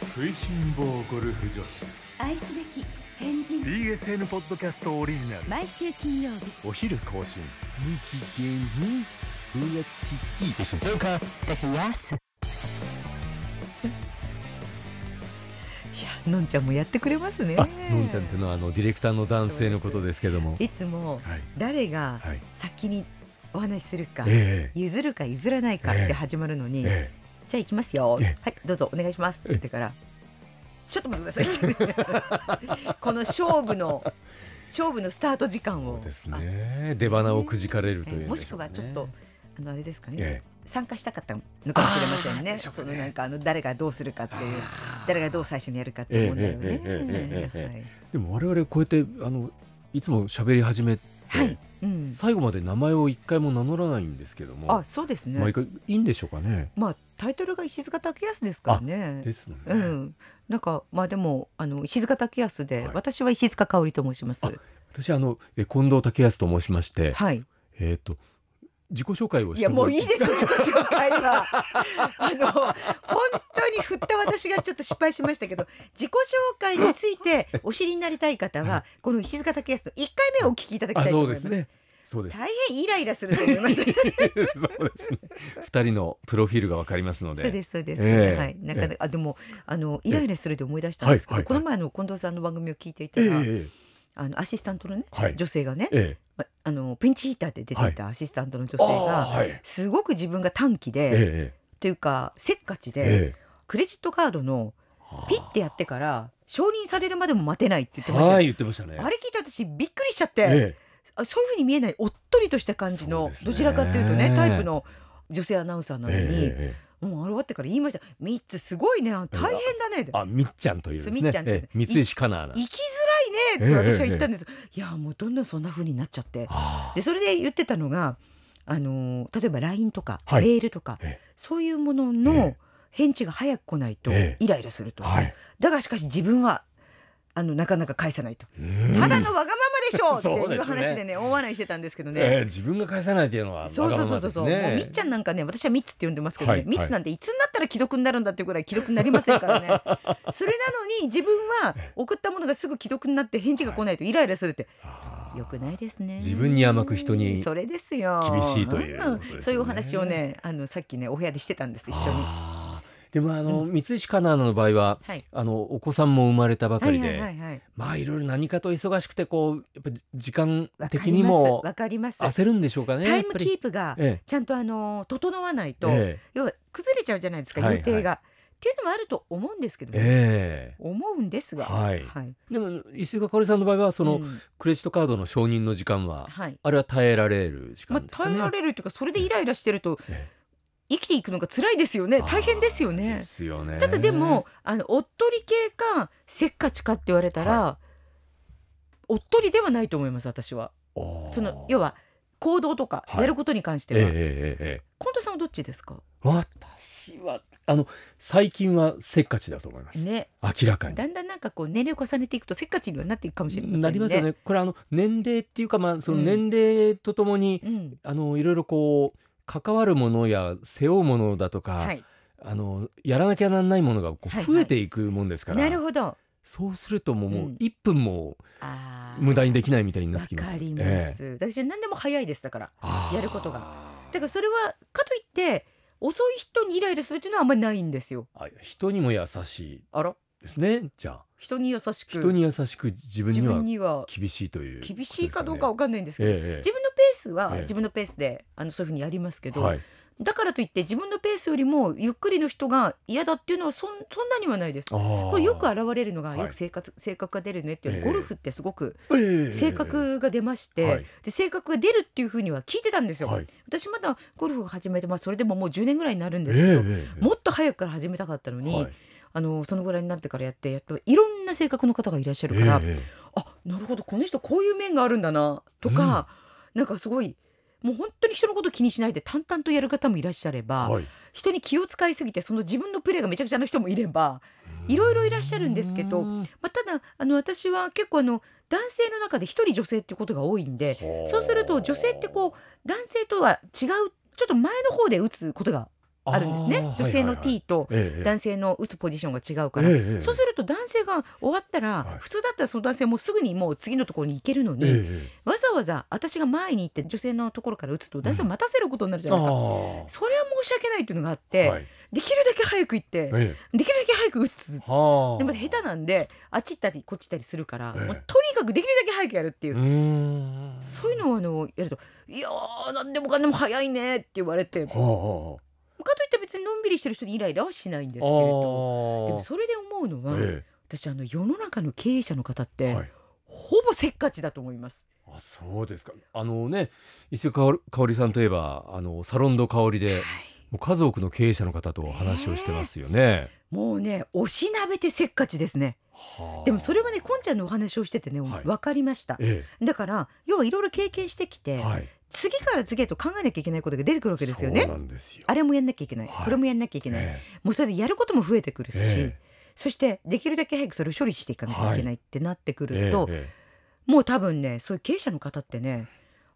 食いしん坊ゴルフ女子。愛すべき変人。BSN ポッドキャストオリジナル。毎週金曜日。お昼更新。日芸にうやちち静岡で冷やす。のんちゃんもやってくれますね。あのんちゃんっていうのはあのディレクターの男性のことですけども。いつもはい。誰がはい。先にお話しするか、え譲るか譲らないかって始まるのに、ええじゃあ行きますよ、はいどうぞお願いします」って言ってから「ちょっと待ってください」この勝負の勝負のスタート時間を。ですね。出花をくじかれるという、ね、もしくはちょっとあのあれですかね、ええ、参加したかったのかもしれませんね。ね。そのなんかあの誰がどうするかっていう誰がどう最初にやるかっていう問題をね。でも我々こうやってあのいつも喋り始めはい、うん。最後まで名前を一回も名乗らないんですけどもあ、そうですね。毎回いいんでしょうかねまあタイトルが石塚武康ですからね。ですもんね、うん。なんかまあでもあの石塚武康で、はい私は石塚香織と申します。あ私あのえ近藤武康と申しまして、はい。えっ、と自己紹介をいやもういいすです自己紹介は。あの本当に振った私がちょっと失敗しましたけど自己紹介についてお知りになりたい方はこの石塚武康の1回目をお聞きいただきあたいと思います。そうですね。そうです。大変イライラすると思います。そうですね。二人のプロフィールがわかりますので。そうですそうです。ええ。はい。なかなかあでもあのイライラするで思い出したんですけど、はいはいこの前の近藤さんの番組を聞いていたえら、えあのアシスタントのね、はい。女性がね、ええ。まあのピンチヒーターで出てい。たアシスタントの女ええ性が、はい。すごく自分が短期で、えというかせっかちえで、えクレジットカードのえピッてやってから承認されるまでも待てないって言ってましたよ、はい言ってましたね。あれ聞いて私びっくりしちゃって、えあそういうふうに見えないおっとりとした感じの、ね。どちらかというとねタイプの女性アナウンサーなえのに、ええもうあれ終わってから言いました「ミッツすごいね。大変だね」あみっちゃんというね。みっちゃんってええ三石かないねって私は言ったんです、いやもうどんどんそんな風になっちゃって。あ。でそれで言ってたのがあのー例えば LINE とか、はい。メールとか、えそういうものえのえ。返事が早く来ないとええ。イライラすると、はい。だがしかし自分はあのなかなか返さないと、うん。ただのわがままでしょうっていう話でね大笑いしてたんですけどね。ええ自分が返さないっていうのはそうそうそうそうそう、もうみっちゃんなんかね私はミッツって呼んでますけどね、はいミッツなんていつになったら既読になるんだっていうぐらい既読になりませんからね。それなのに自分は送ったものがすぐ既読になって返事が来ないとイライラするって、ああよくないですね。自分に甘く人にそれですよ。厳しいということですよね。そういうお話をねあのさっきねお部屋でしてたんです一緒にでもあの、三石かなの場合ははい。あのお子さんも生まれたばかりで、はいはいはいはい。まあいろいろ何かと忙しくてこうやっぱ時間的にもわかります焦るんでしょうかね。タイムキープがえちゃんとあの整わないと、え要は崩れちゃうじゃないですかはい予定が、っていうのもあると思うんですけども、ええ。思うんですが。はい。はい。でも石塚かおりさんの場合はその、うん。クレジットカードの承認の時間は、はい。あれは耐えられる時まあ、間ですかね。耐えられるというかそれでイライラしてるとえ生きていくのが辛いですよね大変ですよねで。すよね。ただでもあのおっとり系かせっかちかって言われたら、おっとりではないと思います私は。その要は行動とかはいやることに関しては、ええええええ近藤さんはどっちですか？私はあの最近はせっかちだと思います。ね明らかに。だんだんなんかこう年齢を重ねていくとせっかちにはなっていくかもしれませんね。なりますよね。これあの年齢っていうかまあそのうん年齢とともに、うんあのいろいろこう関わるものや背負うものだとか、はい、あのやらなきゃなんないものがこうはいはい増えていくもんですから、なるほど。そうするともう,、もううん1分も無駄にできないみたいになっわてきます。かりまええす。私は何でも早いですだから。やることがだからそれはかといって遅い人にイライラするっていうのはあんまりないんですよ。あ人にも優しいあらですねじゃあ。人に優しく。人に優しく自分自には厳しいという厳しいかどうかわかんないんですけど、えええ自分のペースはええ。自分のペースであのそういうふうにやりますけど、えはい。だからといって自分のペースよりもゆっくりの人が嫌だっていうのはそんそんなにはないです。ここれよく現れるのが、はい。よく性格性格が出るねっていうゴルフってすごく性格が出まして、はい。で性格が出るっていうふうには聞いてたんですよ。はい。私まだゴルフを始めて、まあ、それでももう10年ぐらいになるんえですけど、ええ。もっと早くから始めたかったのに、はいあのそのぐらいになってからやってやっといろんな性格の方がいらっしゃるから、ええあなるほどこの人こういう面があるんだなとか、なんかすごいもう本当に人のこと気にしないで淡々とやる方もいらっしゃれば、はい。人に気を使いすぎてその自分のプレーがめちゃくちゃな人もいれば、いろいろいらっしゃるんですけどうんまあ、ただあの私は結構あの男性の中で一人女性っていうことが多いんでそうすると女性ってこう男性とは違うちょっと前の方で打つことがあるんですね、女性の T とええ男性の打つポジションが違うから、ええええ。そうすると男性が終わったら、はい。普通だったらその男性もうすぐにもう次のところに行けるのに、ええわざわざ私が前に行って女性のところから打つと男性を待たせることになるじゃないですか、あそれは申し訳ないっていうのがあっあて、はい。できるだけ早く行って、えできるだけ早く打つ。でも下手なんであっち行ったりこっち行ったりするから、ええ。もうとにかくできるだけ早くやるっていう。そういうのをあのやると「いやー何でもかんでも早いね」って言われてかといはって別にのんびりしてる人にイライラはしないんですけれどであもそれで思うのは、え私あの世の中の経営者の方って、えはい。ほぼせっかちだと思います。あそうですか。あのね石川香織さんといえばあのサロンド香織でもう数多くの経営者の方とお話をしてますよね。もうねおしなべてせっかちですね。はあ。でもそれはねこんちゃんのお話をしててね、はい。分かりました。えだから要はいろいろ経験してきて、えはい。次から次へと考えなきゃいけないことが出てくるわけですよね。そう。なんですよ。あれもやんなきゃいけない、はい。これもやんなきゃいけない、えもうそれでやることも増えてくるし、えそしてできるだけ早くそれを処理していかなきゃいけないってなってくえると、えもう多分ねそういう経営者の方ってね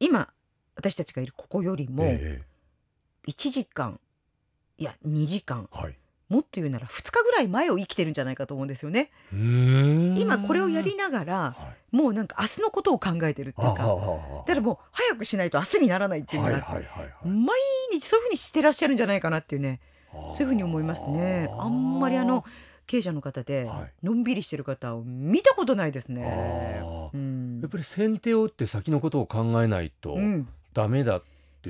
今私たちがいるここよりえもえ1時間いや2時間えはい。もっと言うなら2日ぐらい前を生きてるんじゃないかと思うんですよね。今これをやりながらはい。もうなんか明日のことを考えてるっていうかだからもう早くしないと明日にならないっていうのが、はいはい毎日そういうふうにしてらっしゃるんじゃないかなっていうねそういうふうに思いますね。あんまりあの経営者の方ではいのんびりしてる方を見たことないですね。うん。やっぱり先手を打って先のことを考えないとうん、ダメだっ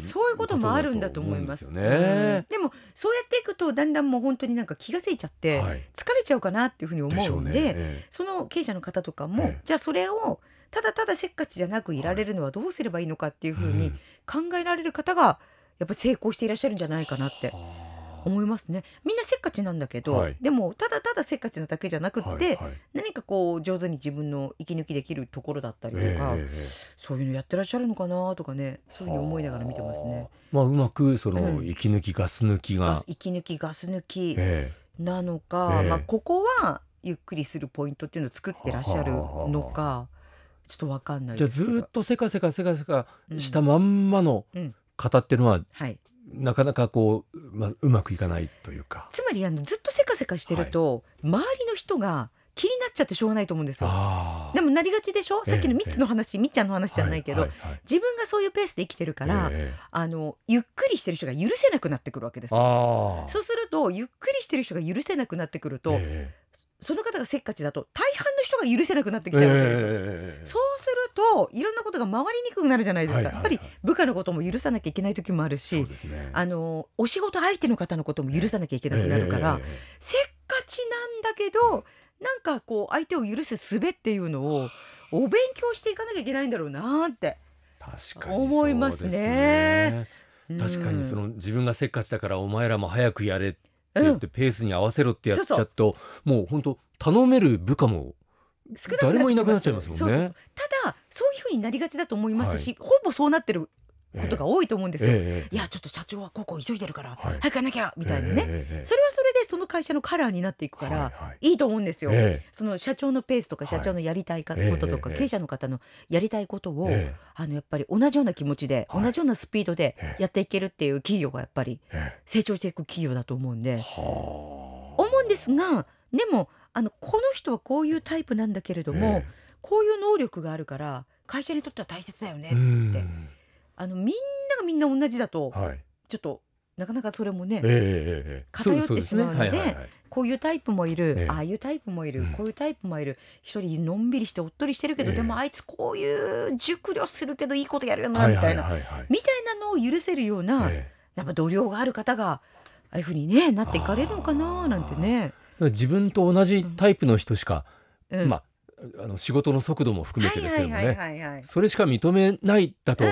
てそういうこともあるんだと思います。ですよね。うん。でもそうやっていくとだんだんもう本当になんか気がせいちゃって、はい。疲れちゃうかなっていうふうに思うんでえその経営者の方とかも、ええ。じゃあそれをただただせっかちじゃなくいられるのはどうすればいいのかっていうえふうに考えられる方がやっぱり成功していらっしゃるんじゃないかなって。はあ思いますね。みんなせっかちなんだけど、はい。でもただただせっかちなだけじゃなくって、はいはい。何かこう上手に自分の息抜きできるところだったりとか、ええええそういうのやってらっしゃるのかなとかねそういうふうに思いながら見てますね。はあ。まあうまくそのうん。息抜きガス抜きが。息抜きガス抜きえなのか、ええ。まあ、ここはゆっくりするポイントっていうのを作ってらっしゃるのかちょっとわかんなえじゃあずっとせかせかせかせかしたまんまのうん。方っていうのははい、なかなかこう、まあ、うまくいかないというか。つまりあのずっとせかせかしてると、周りの人が気になっちゃってしょうがないと思うんですよ。でもなりがちでしょ、ええさっきの3つの話、みっちゃんの話じゃないけど、はいはいはい。自分がそういうペースで生きてるから、ええあのゆっくりしてる人が許せなくなってくるわけですそうするとゆっくりしてる人が許せなくなってくると、え。その方がせっかちだと大半許せなくなってえきちゃうわけですよ。ええ。そうするといろんなことが回りにくくなるじゃないですか、はいはいはい。やっぱり部下のことも許さなきゃいけない時もあるしね。あのお仕事相手の方のことも許さなきゃいけなくなるから、えええええせっかちなんだけどなんかこう相手を許す術っていうのをお勉強していかなきゃいけないんだろうなって、え確かに思いますね。確かにそうん。の自分がせっかちだからお前らも早くやれって言ってペースに合わせろってやっちゃうともう本当頼める部下も少なく誰もいなくなっちゃいますもんね。そうそうそう。ただそういうふうになりがちだと思いますし、ほぼそうなってることが多いと思うんですよ。えいやちょっと社長はここ急いでるから、はい。早くなきゃみたいなね、えそれはそれでその会社のカラーになっていくから、はいはい。いいと思うんですよ。えその社長のペースとかはい社長のやりたいこととか、ええ。経営者の方のやりたいことを、ええ。あのやっぱり同じような気持ちで、はい。同じようなスピードでええ。やっていけるっていう企業がやっぱりええ。成長していく企業だと思うんで、はあ。思うんですがでもあのこの人はこういうタイプなんだけれども、えこういう能力があるから会社にとっては大切だよねえうん。あのみんながみんな同じだとはい。ちょっとなかなかそれもね、ええええええ。偏ってしまうのではいはいはい。こういうタイプもいる、ええ。ああいうタイプもいる、うん。こういうタイプもいる。一人のんびりしておっとりしてるけど、ええ。でもあいつこういう熟慮するけどいいことやるよな、はいみたいな、はいはいはい。みたいなのを許せるような、ええ。やっぱ度量がある方がああいうふうにねなっていかれるのかななんてね。自分と同じタイプの人しか、うん。まああの仕事の速度も含めてですけどもね、はいはいはいはいはい。それしか認めないだと。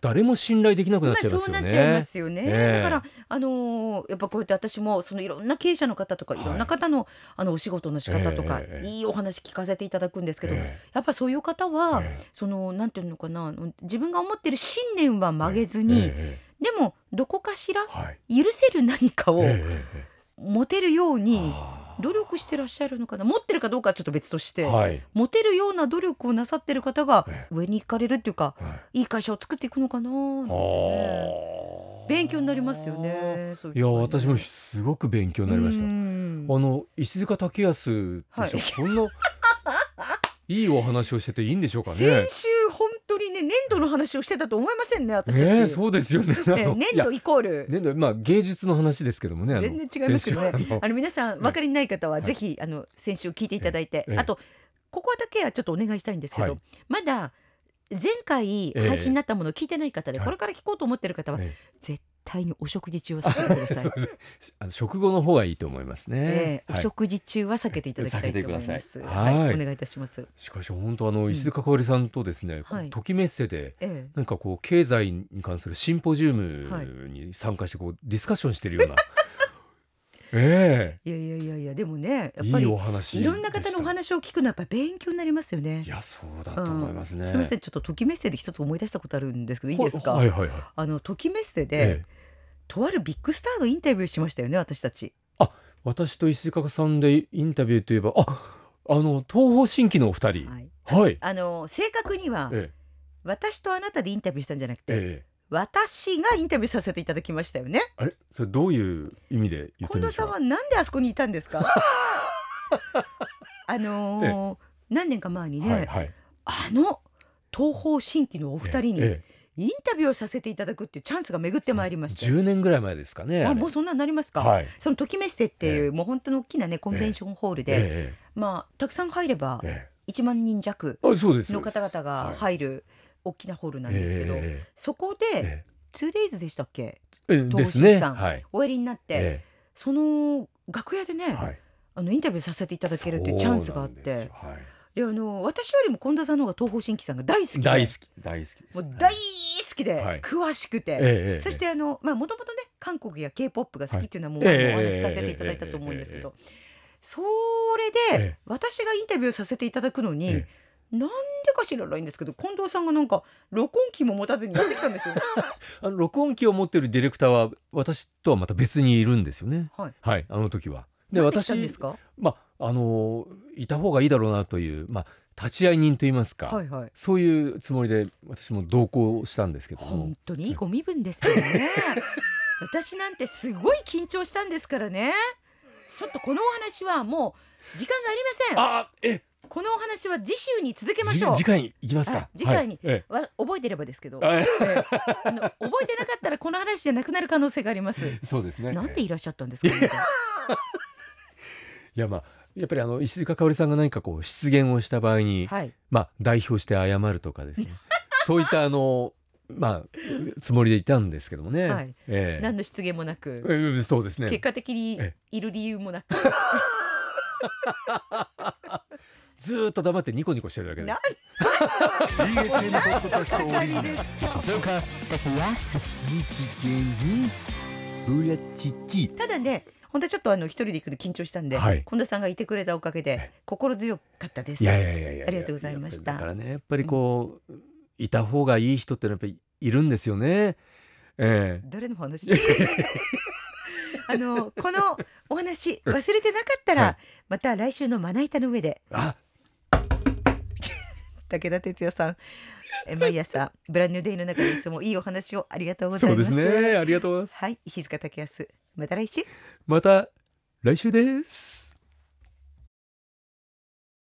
誰も信頼できなくなっまあちゃいますよね。そうなっちゃいますよね。ええ。だからあのーやっぱこうやって私もそのいろんな経営者の方とかはい。いろんな方の、あのお仕事の仕方とか、ええ。いいお話聞かせていただくんですけど、えやっぱそういう方えは、ええ。そのなんていうのかな自分が思ってる信念は曲げずに、ええ。でもどこかしらはい。許せる何かをえ。ええ持てるようえに努力してらっしゃるのかな？持ってるかどうかはちょっと別として、はい、持てるような努力をなさってる方がえ上に行かれるっていうかはい。いい会社を作っていくのかななんてね。あ勉強になりますよね。いや私もすごく勉強になりました。うん。あの石塚武康でしょ、はい。こんな いいお話をしてていいんでしょうかね？先週粘土の話をしてたと思いませんね私たち。ねえそうですよね。粘土イコール。粘土まあ芸術の話ですけどもね。全然違いますけどねあの皆さんね分かりない方ははい。ぜひあの先週聞いていただいて、ええ。あとここだけはちょっとお願いしたいんですけど、はい。まだ前回ええ配信になったものを聞いてない方で、はいこれから聞こうと思ってる方は、え。絶対にお食事中は避けてください。あの食後の方がいいと思いますえね。え。おはい。食事中は避けていただきたいと思います。はい。い、はい。お願いいたします。しかし本当あのん。石塚香織さんとですね、はい。ときメッセでええ。なんかこう経済に関するシンポジウムに参加してこうディスカッションしてるような、えいやいやいやいやでもねやっぱりいろんな方のお話を聞くのはやっぱ勉強になりますよね。い。やそうだと思いますね、うんすみませんちょっとときメッセで一つ思い出したことあるんですけどいいですか？はいはいはい。あのときメッセで、ええ。とあるビッグスターのインタビューしましたよね私たち。私と石塚さんでインタビューといえばああの東方神起のお二人。はい。はい、あの正確にはえ私とあなたでインタビューしたんじゃなくて、えええ私がインタビューさせていただきましたよね。あれ？それどういう意味で言って近るんですか藤さんはなんであそこにいたんですか？あのー何年か前にね、はいはい。あの東方神起のお二人にええインタビューをさせていただくっていうチャンスが巡ってまいりまして。10年ぐらい前ですかねれあもうそんなになりますか、はい。そのときメッセっていう、もう本当の大きなねコンベンションホールで、えまあたくさん入ればええ。1万人弱えあそうです。の方々がはい。入る大きなホールなんですけど、えそこでええ。2days でしたっけ？えええですね。さんはい。おやりになって、えその楽屋でね、えはい。あのインタビューさせていただけるっていうチャンスがあってであの私よりも近藤さんの方が東方神起さんが大好きで大好き。大好きもう大好きで、はい。詳しくて、ええええそしてあのまあもともとね韓国や K-POP が好きっていうのはもう、はいお話しさせていただいたと思うんですけど、それで、ええ。私がインタビューさせていただくのに、えなんでか知らないんですけど近藤さんがなんか録音機も持たずにやってきたんですよ。あの録音機を持ってるディレクターは私とはまた別にいるんですよねはい。はいあの時はで私んで。まああのいた方がいいだろうなというまあ立ち会い人といいますか、はいはい。そういうつもりで私も同行したんですけども本当に？いいご身分ですよね。私なんてすごい緊張したんですからね。ちょっとこのお話はもう時間がありません。あえこのお話は次週に続けましょう。じ次回に行きますか。あ次回に。はい。覚えてればですけど、えあええ。あの覚えてなかったらこの話じゃなくなる可能性があります。え そうですね。なんでいらっしゃったんですか、ね。いや。まあやっぱりあの石塚香織さんが何かこう失言をした場合に、はい。まあ代表して謝るとかですね。そういったあのまあつもりでいたんですけどもね、はい。ええ。何の失言もなく、ええそうですね。結果的にえいる理由もなく。ず ーっと黙ってニコニコしてるだけでな すただね、本当はちょっとあの一人で行くの緊張したんで、はい。近藤さんがいてくれたおかげで心強かったです。いやいやいやいやありがとうございました。だからねやっぱりこう、いた方がいい人ってのはやっぱりいるんですよね。ええ。誰の話？ですかあのこのお話忘れてなかったら、はい。また来週のまな板の上で。あ武田鉄矢さん。え毎朝ブランニューデイの中でいつもいいお話をありがとうござそでいうますすね。ありがとうございます。はい石塚武康。また来週。また来週です